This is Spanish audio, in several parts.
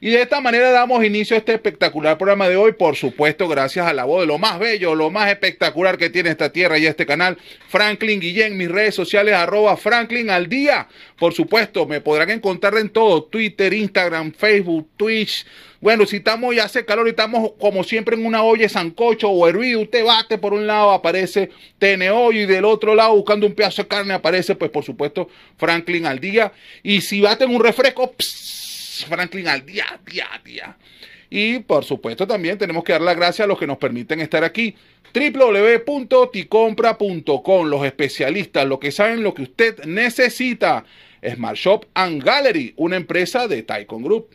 Y de esta manera damos inicio a este espectacular programa de hoy, por supuesto, gracias a la voz de lo más bello, lo más espectacular que tiene esta tierra y este canal, Franklin Guillén, mis redes sociales, arroba Franklin al día. Por supuesto, me podrán encontrar en todo, Twitter, Instagram, Facebook, Twitch. Bueno, si estamos y hace calor y estamos como siempre en una olla de sancocho o hervido, usted bate por un lado, aparece TNO y del otro lado buscando un pedazo de carne aparece, pues por supuesto, Franklin al día. Y si bate en un refresco, Franklin al día, día, día. Y por supuesto también tenemos que dar las gracias a los que nos permiten estar aquí. www.ticompra.com, los especialistas, los que saben lo que usted necesita. Smart Shop and Gallery, una empresa de Taikon Group.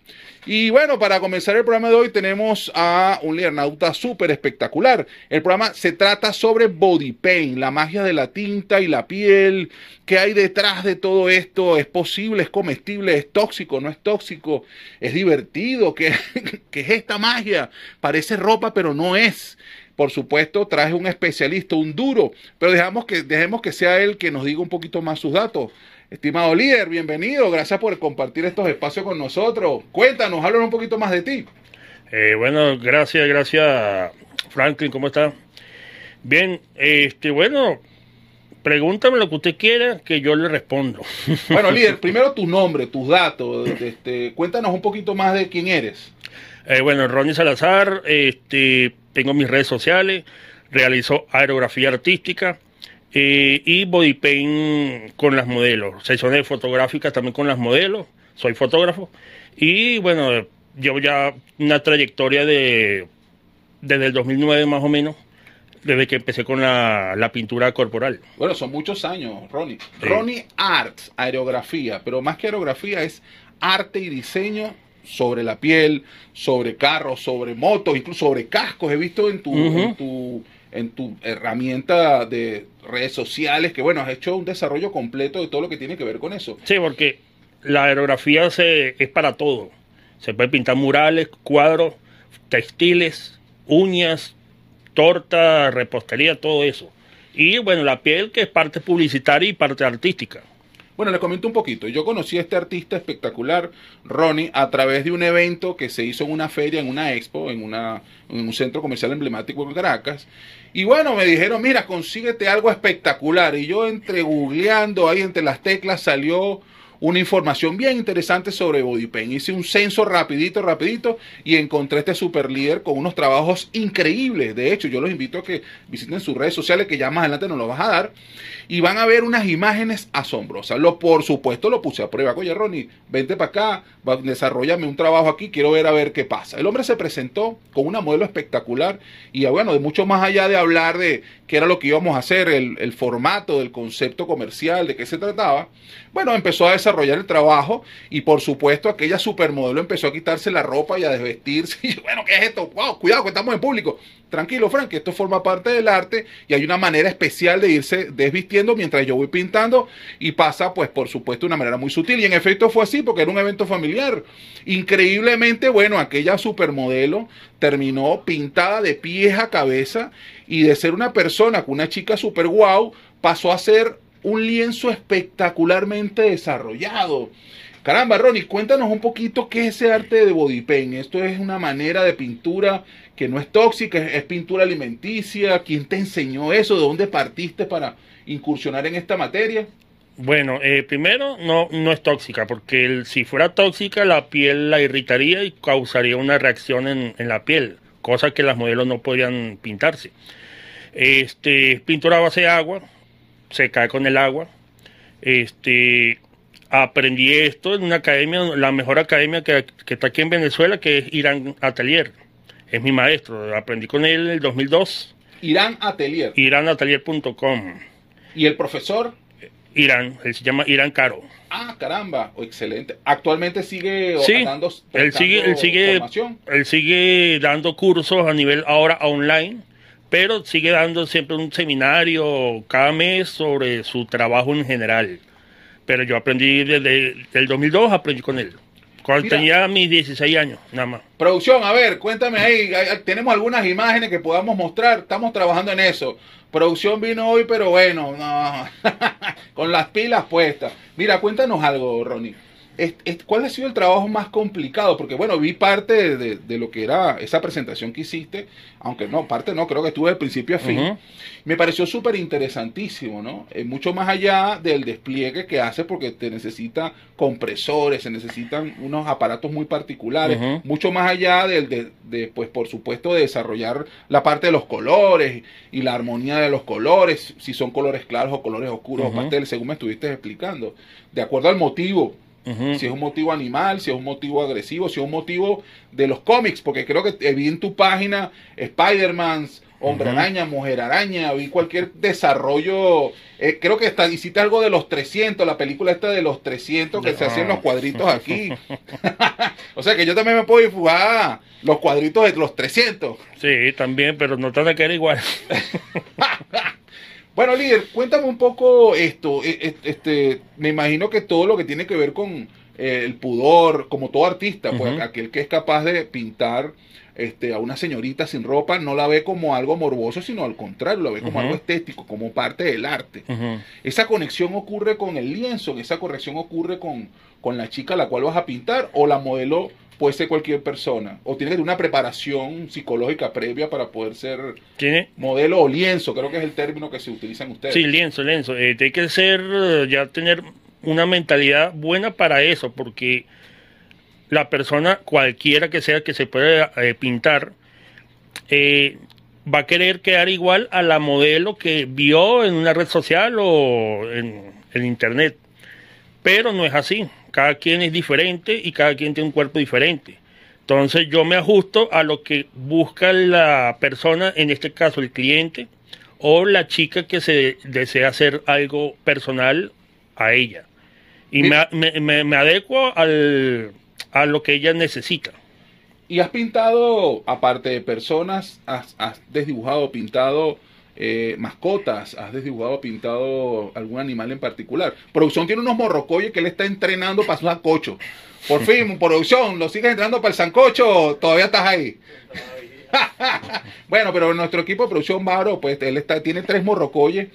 Y bueno, para comenzar el programa de hoy tenemos a un liernauta súper espectacular. El programa se trata sobre body paint, la magia de la tinta y la piel. ¿Qué hay detrás de todo esto? ¿Es posible? ¿Es comestible? ¿Es tóxico? ¿No es tóxico? ¿Es divertido? ¿Qué, qué es esta magia? Parece ropa, pero no es. Por supuesto, traje un especialista, un duro, pero dejamos que, dejemos que sea él que nos diga un poquito más sus datos. Estimado líder, bienvenido. Gracias por compartir estos espacios con nosotros. Cuéntanos, háblanos un poquito más de ti. Eh, bueno, gracias, gracias, Franklin. ¿Cómo está? Bien, este, bueno, pregúntame lo que usted quiera que yo le respondo. Bueno, líder, primero tu nombre, tus datos. Este, cuéntanos un poquito más de quién eres. Eh, bueno, Ronnie Salazar, este, tengo mis redes sociales, realizo aerografía artística eh, y body paint con las modelos, sesiones fotográficas también con las modelos, soy fotógrafo y bueno, llevo ya una trayectoria de desde el 2009 más o menos, desde que empecé con la, la pintura corporal. Bueno, son muchos años, Ronnie. Sí. Ronnie Arts, aerografía, pero más que aerografía es arte y diseño sobre la piel, sobre carros, sobre motos, incluso sobre cascos. He visto en tu, uh -huh. en tu en tu herramienta de redes sociales, que bueno, has hecho un desarrollo completo de todo lo que tiene que ver con eso. Sí, porque la aerografía se, es para todo. Se puede pintar murales, cuadros, textiles, uñas, torta, repostería, todo eso. Y bueno, la piel que es parte publicitaria y parte artística. Bueno, les comento un poquito. Yo conocí a este artista espectacular, Ronnie, a través de un evento que se hizo en una feria, en una expo, en, una, en un centro comercial emblemático en Caracas. Y bueno, me dijeron, mira, consíguete algo espectacular. Y yo entre googleando ahí entre las teclas salió una información bien interesante sobre body. Hice un censo rapidito, rapidito y encontré este super líder con unos trabajos increíbles. De hecho, yo los invito a que visiten sus redes sociales que ya más adelante nos lo vas a dar y van a ver unas imágenes asombrosas. Lo, por supuesto, lo puse a prueba. Oye, Ronnie, vente para acá, desarrollame un trabajo aquí, quiero ver a ver qué pasa. El hombre se presentó con una modelo espectacular y bueno, de mucho más allá de hablar de qué era lo que íbamos a hacer, el, el formato del concepto comercial, de qué se trataba, bueno, empezó a desarrollar el trabajo y por supuesto aquella supermodelo empezó a quitarse la ropa y a desvestirse. Y bueno, ¿qué es esto? Wow, cuidado que estamos en público. Tranquilo, Frank, esto forma parte del arte y hay una manera especial de irse desvistiendo mientras yo voy pintando y pasa, pues, por supuesto, de una manera muy sutil. Y en efecto fue así porque era un evento familiar. Increíblemente, bueno, aquella supermodelo terminó pintada de pies a cabeza y de ser una persona con una chica super guau, pasó a ser un lienzo espectacularmente desarrollado. Caramba, Ronnie, cuéntanos un poquito qué es ese arte de body paint. Esto es una manera de pintura que no es tóxica, es pintura alimenticia. ¿Quién te enseñó eso? ¿De dónde partiste para incursionar en esta materia? Bueno, eh, primero no, no es tóxica, porque si fuera tóxica la piel la irritaría y causaría una reacción en, en la piel, cosa que las modelos no podrían pintarse. Este, pintura a base de agua, se cae con el agua. Este, aprendí esto en una academia, la mejor academia que, que, está aquí en Venezuela, que es Irán Atelier. Es mi maestro, aprendí con él en el 2002. Irán Atelier. IránAtelier.com. ¿Y el profesor? Irán, él se llama Irán Caro. Ah, caramba, oh, excelente. Actualmente sigue sí, dando, él sigue, él sigue, formación? él sigue dando cursos a nivel ahora online pero sigue dando siempre un seminario cada mes sobre su trabajo en general. Pero yo aprendí desde el 2002, aprendí con él. Cuando Mira. tenía mis 16 años, nada más. Producción, a ver, cuéntame ahí. Tenemos algunas imágenes que podamos mostrar. Estamos trabajando en eso. Producción vino hoy, pero bueno, no. con las pilas puestas. Mira, cuéntanos algo, Ronnie. Es- es- ¿Cuál ha sido el trabajo más complicado? Porque bueno, vi parte de, de lo que era esa presentación que hiciste, aunque no, parte no, creo que estuve de principio a fin. Me pareció súper interesantísimo, ¿no? Eh, mucho más allá del despliegue que hace porque te necesita compresores, se necesitan unos aparatos muy particulares, mucho más allá del, de, de, pues por supuesto, de desarrollar la parte de los colores y la armonía de los colores, si son colores claros o colores oscuros Ujú. o pasteles, según me estuviste explicando, de acuerdo al motivo, Si es un motivo animal, si es un motivo agresivo, si es un motivo de los cómics, porque creo que vi en tu página Spider-Man, Hombre. Araña, Mujer Araña, vi cualquier desarrollo, eh, creo que hasta hiciste algo de los 300, la película esta de los 300 que se hacían los cuadritos aquí. o sea que yo también me puedo dibujar los cuadritos de los 300. Sí, también, pero no trata que era igual. Bueno, líder, cuéntame un poco esto. e- e- Este, me imagino que todo lo que tiene que ver con eh, el pudor, como todo artista, pues aquel que es capaz de pintar este, a una señorita sin ropa, no la ve como algo morboso, sino al contrario, la ve como algo estético, como parte del arte. ¿Esa conexión ocurre con el lienzo? ¿Esa conexión ocurre con, con la chica a la cual vas a pintar? ¿O la modelo puede ser cualquier persona? ¿O tiene que tener una preparación psicológica previa para poder ser Tiene, modelo o lienzo? Creo que es el término que se utilizan ustedes. Sí, lienzo, lienzo. Eh, tiene que ser, eh, ya tener una mentalidad buena para eso, porque la persona, cualquiera que sea que se pueda eh, pintar, eh, va a querer quedar igual a la modelo que vio en una red social o en, en internet. Pero no es así. Cada quien es diferente y cada quien tiene un cuerpo diferente. Entonces yo me ajusto a lo que busca la persona, en este caso el cliente, o la chica que se desea hacer algo personal a ella. Y me, me- me adecuo al, a lo que ella necesita. Y has pintado, aparte de personas, has, has desdibujado, pintado eh, mascotas, has desdibujado, pintado algún animal en particular. Producción tiene unos morrocoyes que él está entrenando para su sancocho. Por fin, producción, lo sigues entrenando para el sancocho, todavía estás ahí. bueno, pero nuestro equipo de producción, Mauro, pues él está, tiene tres morrocoyes,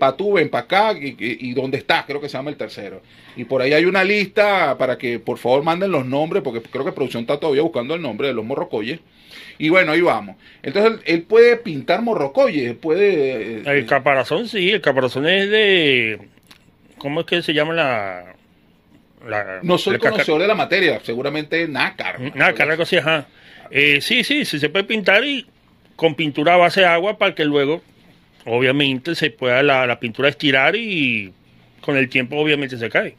para tú, ven para acá, y, y, y dónde está, creo que se llama el tercero. Y por ahí hay una lista para que por favor manden los nombres, porque creo que producción está todavía buscando el nombre de los morrocoyes. Y bueno, ahí vamos. Entonces él, puede pintar morrocoyes, puede... eh, El caparazón, sí, el caparazón es de... ¿Cómo es que se llama la...? la no soy conocedor de la materia, seguramente nácar. Nada, carga así, ajá. Eh, sí, sí, sí se puede pintar y con pintura a base de agua para que luego, obviamente, se pueda la, la pintura estirar y con el tiempo, obviamente, se cae.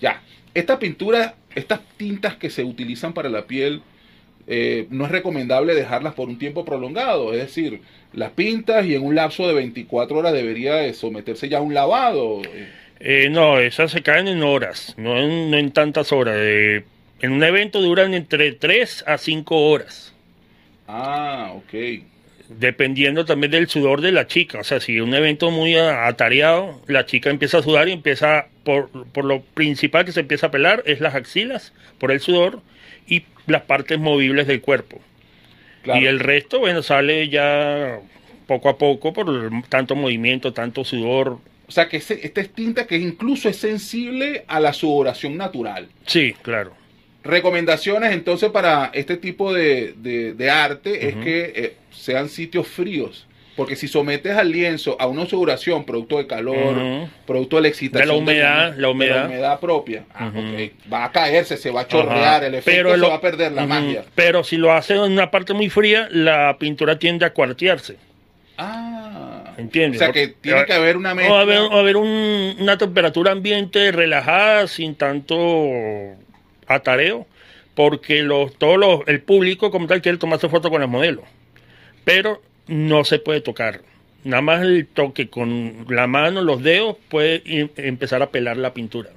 Ya, esta pintura, estas tintas que se utilizan para la piel, eh, no es recomendable dejarlas por un tiempo prolongado. Es decir, las pintas y en un lapso de 24 horas debería de someterse ya a un lavado. Eh, no, esas se caen en horas, no en, no en tantas horas. Eh, en un evento duran entre 3 a 5 horas, Ah, ok. dependiendo también del sudor de la chica. O sea, si un evento muy atareado, la chica empieza a sudar y empieza, por, por lo principal que se empieza a pelar es las axilas, por el sudor, y las partes movibles del cuerpo. Claro. Y el resto, bueno, sale ya poco a poco por tanto movimiento, tanto sudor. O sea, que esta es tinta que incluso es sensible a la sudoración natural. Sí, claro. Recomendaciones entonces para este tipo de, de- de arte es que eh, sean sitios fríos. Porque si sometes al lienzo a una sudoración producto de calor, producto de la excitación, De la humedad, de la humedad. de la humedad propia, ah, ok. va a caerse, se va a chorrear, el efecto Pero se lo- va a perder la magia. Pero si lo hacen en una parte muy fría, la pintura tiende a cuartearse. Ah, ¿Entiendes? O sea que tiene que haber una mezcla. A haber, va a haber un- una temperatura ambiente relajada, sin tanto atareo, porque los, todo los- el público como tal quiere tomarse foto con las modelos. Pero no se puede tocar. Nada más el toque con la mano, los dedos, puede empezar a pelar la pintura.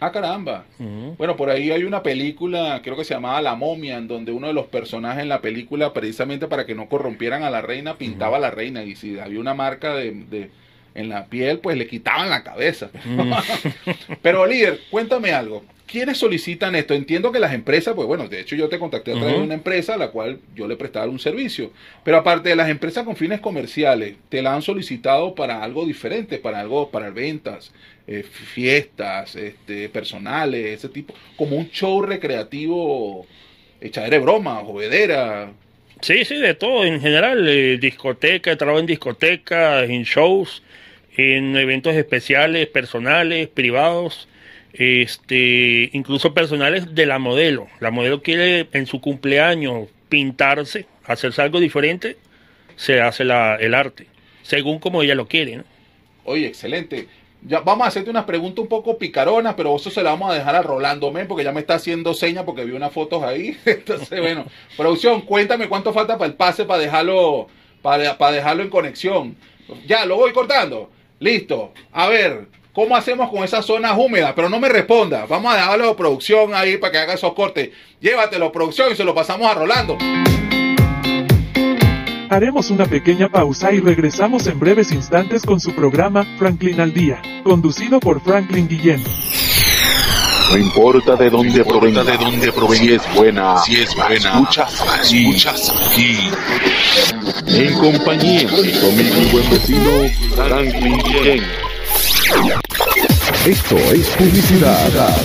Ah, caramba. Bueno, por ahí hay una película, creo que se llamaba La momia, en donde uno de los personajes en la película, precisamente para que no corrompieran a la reina, pintaba a la reina. Y si había una marca de, de- en la piel, pues le quitaban la cabeza. Mm. Pero líder, cuéntame algo. ¿Quiénes solicitan esto? Entiendo que las empresas, pues bueno, de hecho yo te contacté a través de una empresa a la cual yo le prestaba un servicio. Pero aparte de las empresas con fines comerciales, te la han solicitado para algo diferente, para algo, para ventas, eh, fiestas, este, personales, ese tipo, como un show recreativo, echadera de broma, jovedera. Sí, sí, de todo, en general, eh, discoteca, trabajo en discotecas, en shows, en eventos especiales, personales, privados, este, incluso personales de la modelo. La modelo quiere en su cumpleaños pintarse, hacerse algo diferente, se hace la- el arte, según como ella lo quiere, ¿no? Oye, excelente. Ya vamos a hacerte unas preguntas un poco picaronas, pero eso se la vamos a dejar a Rolando Men, porque ya me está haciendo señas porque vi unas fotos ahí. Entonces, bueno, producción, cuéntame cuánto falta para el pase para dejarlo, para, para dejarlo en conexión. Ya, lo voy cortando. Listo. A ver, ¿cómo hacemos con esas zonas húmedas? Pero no me responda. Vamos a dejarlo a producción ahí para que haga esos cortes. Llévatelo, producción, y se lo pasamos a Rolando. Haremos una pequeña pausa y regresamos en breves instantes con su programa Franklin al Día, conducido por Franklin Guillén. No importa de dónde provenga, de dónde provenga, si es buena, si es buena, escuchas la aquí, en compañía de y buen vecino Franklin Guillén. Esto es publicidad.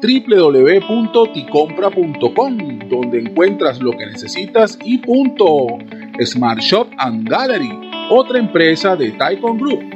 www.ticompra.com, donde encuentras lo que necesitas y punto. Smart Shop and Gallery, otra empresa de Taikon Group.